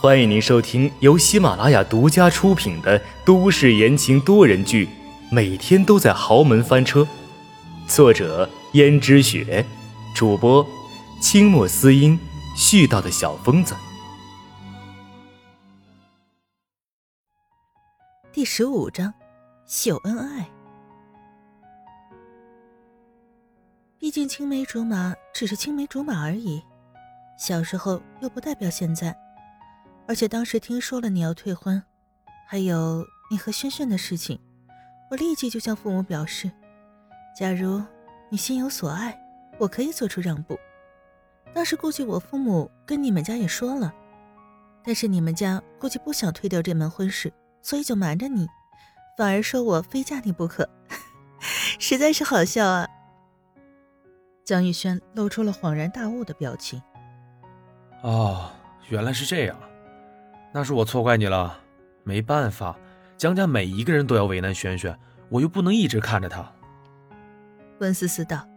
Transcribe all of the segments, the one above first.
欢迎您收听由喜马拉雅独家出品的都市言情多人剧《每天都在豪门翻车》，作者：胭脂雪，主播：清墨思音，絮叨的小疯子。第十五章，秀恩爱。毕竟青梅竹马只是青梅竹马而已，小时候又不代表现在。而且当时听说了你要退婚，还有你和轩轩的事情，我立即就向父母表示，假如你心有所爱，我可以做出让步。当时估计我父母跟你们家也说了，但是你们家估计不想推掉这门婚事，所以就瞒着你，反而说我非嫁你不可，实在是好笑啊！江玉轩露出了恍然大悟的表情。哦，原来是这样。那是我错怪你了，没办法，江家每一个人都要为难轩轩，我又不能一直看着他。温思思道：“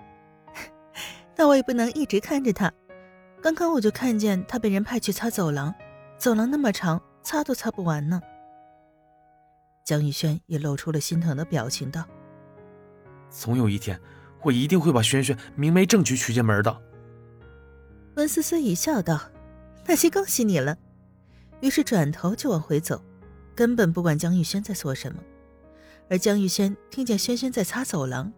那我也不能一直看着他。刚刚我就看见他被人派去擦走廊，走廊那么长，擦都擦不完呢。”江宇轩也露出了心疼的表情道：“总有一天，我一定会把轩轩明媒正娶娶进门的。”温思思一笑道：“ 那先恭喜你了。”于是转头就往回走，根本不管江玉轩在做什么。而江玉轩听见轩轩在擦走廊，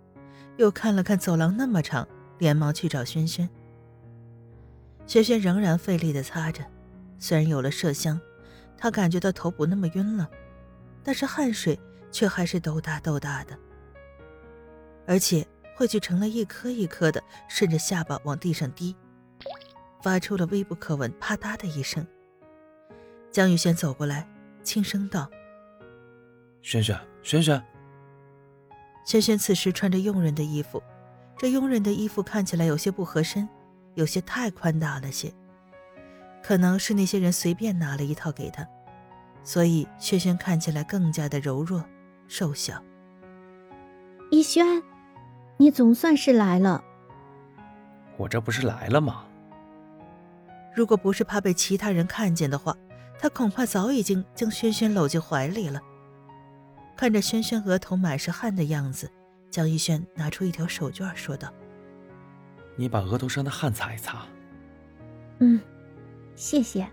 又看了看走廊那么长，连忙去找轩轩。轩轩仍然费力地擦着，虽然有了麝香，他感觉到头不那么晕了，但是汗水却还是豆大豆大的，而且汇聚成了一颗一颗的，顺着下巴往地上滴，发出了微不可闻“啪嗒”的一声。江宇轩走过来，轻声道：“轩轩，轩轩。”轩轩此时穿着佣人的衣服，这佣人的衣服看起来有些不合身，有些太宽大了些，可能是那些人随便拿了一套给他，所以轩轩看起来更加的柔弱、瘦小。逸轩，你总算是来了。我这不是来了吗？如果不是怕被其他人看见的话。他恐怕早已经将轩轩搂进怀里了。看着轩轩额头满是汗的样子，江逸轩拿出一条手绢说道：“你把额头上的汗擦一擦。”“嗯，谢谢。”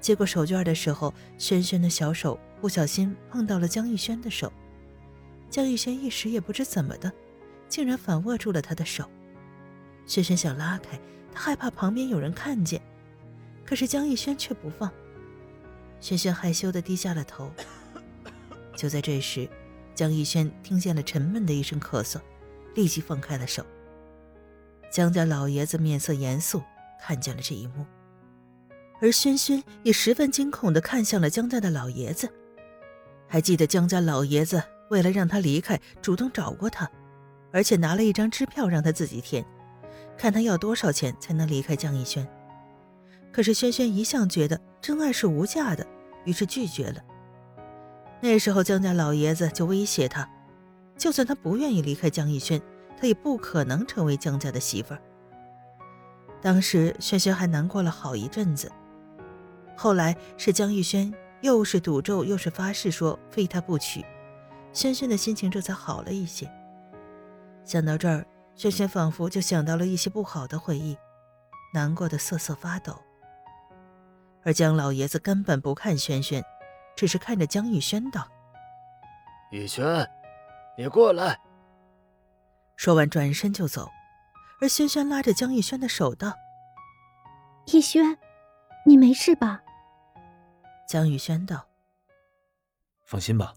接过手绢的时候，轩轩的小手不小心碰到了江逸轩的手，江逸轩一时也不知怎么的，竟然反握住了他的手。轩轩想拉开，他害怕旁边有人看见。可是江逸轩却不放，轩轩害羞的低下了头。就在这时，江逸轩听见了沉闷的一声咳嗽，立即放开了手。江家老爷子面色严肃，看见了这一幕，而轩轩也十分惊恐的看向了江家的老爷子。还记得江家老爷子为了让他离开，主动找过他，而且拿了一张支票让他自己填，看他要多少钱才能离开江逸轩。可是轩轩一向觉得真爱是无价的，于是拒绝了。那时候江家老爷子就威胁他，就算他不愿意离开江逸轩，他也不可能成为江家的媳妇儿。当时轩轩还难过了好一阵子。后来是江逸轩又是赌咒又是发誓说非他不娶，轩轩的心情这才好了一些。想到这儿，轩轩仿佛就想到了一些不好的回忆，难过的瑟瑟发抖。而江老爷子根本不看轩轩，只是看着江玉轩道：“玉轩，你过来。”说完转身就走。而轩轩拉着江玉轩的手道：“逸轩，你没事吧？”江玉轩道：“放心吧，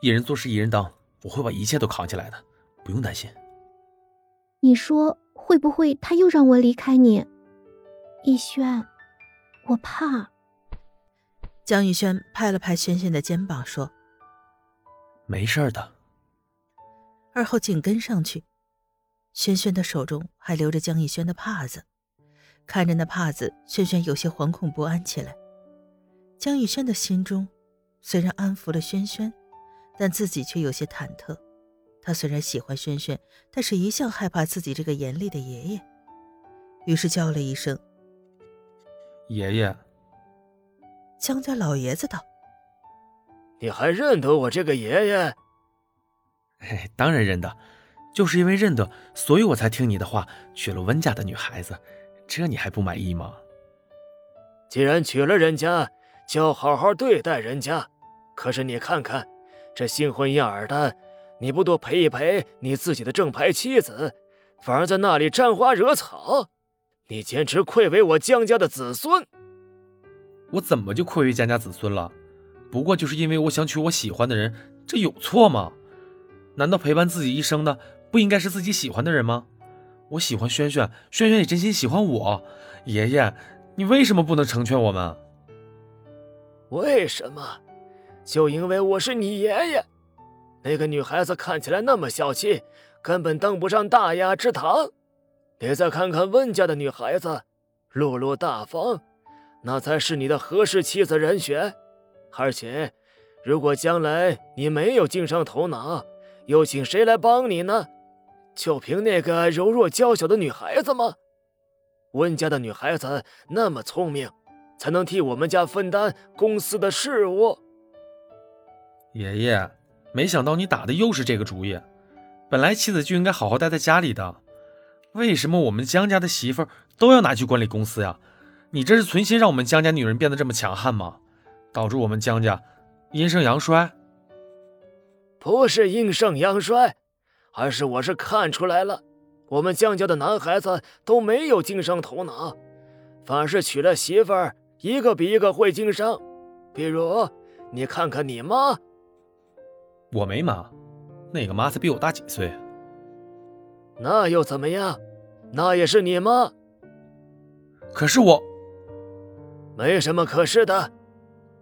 一人做事一人当，我会把一切都扛起来的，不用担心。”你说会不会他又让我离开你，逸轩？我怕。江宇轩拍了拍轩轩的肩膀，说：“没事的。”而后紧跟上去，轩轩的手中还留着江逸轩的帕子，看着那帕子，轩轩有些惶恐不安起来。江逸轩的心中虽然安抚了轩轩，但自己却有些忐忑。他虽然喜欢轩轩，但是一向害怕自己这个严厉的爷爷，于是叫了一声。爷爷，江家老爷子道：“你还认得我这个爷爷？”“哎，当然认得，就是因为认得，所以我才听你的话娶了温家的女孩子。这你还不满意吗？”“既然娶了人家，就要好好对待人家。可是你看看，这新婚燕尔的，你不多陪一陪你自己的正牌妻子，反而在那里沾花惹草，你简直愧为我江家的子孙。”我怎么就愧为江家子孙了？不过就是因为我想娶我喜欢的人，这有错吗？难道陪伴自己一生的不应该是自己喜欢的人吗？我喜欢轩轩，轩轩也真心喜欢我。爷爷，你为什么不能成全我们？为什么？就因为我是你爷爷。那个女孩子看起来那么小气，根本登不上大雅之堂。得再看看温家的女孩子，落落大方。那才是你的合适妻子人选，而且，如果将来你没有经商头脑，又请谁来帮你呢？就凭那个柔弱娇小的女孩子吗？温家的女孩子那么聪明，才能替我们家分担公司的事务。爷爷，没想到你打的又是这个主意。本来妻子就应该好好待在家里的，为什么我们江家的媳妇都要拿去管理公司呀？你这是存心让我们江家女人变得这么强悍吗？导致我们江家阴盛阳衰？不是阴盛阳衰，而是我是看出来了，我们江家的男孩子都没有经商头脑，反而是娶了媳妇儿，一个比一个会经商。比如，你看看你妈。我没妈，那个妈才比我大几岁。那又怎么样？那也是你吗。可是我。没什么可是的，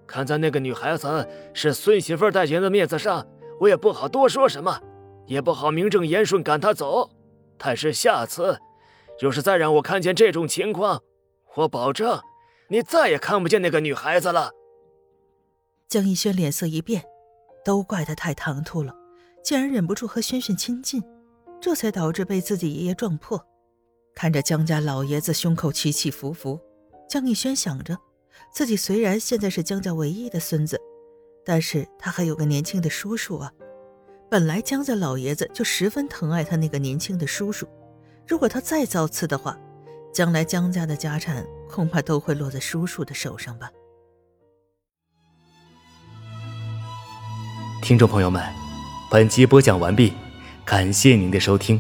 看在那个女孩子是孙媳妇代言的面子上，我也不好多说什么，也不好名正言顺赶她走。但是下次，要是再让我看见这种情况，我保证，你再也看不见那个女孩子了。江逸轩脸色一变，都怪他太唐突了，竟然忍不住和轩轩亲近，这才导致被自己爷爷撞破。看着江家老爷子胸口起起伏伏，江逸轩想着。自己虽然现在是江家唯一的孙子，但是他还有个年轻的叔叔啊。本来江家老爷子就十分疼爱他那个年轻的叔叔，如果他再造次的话，将来江家的家产恐怕都会落在叔叔的手上吧。听众朋友们，本集播讲完毕，感谢您的收听。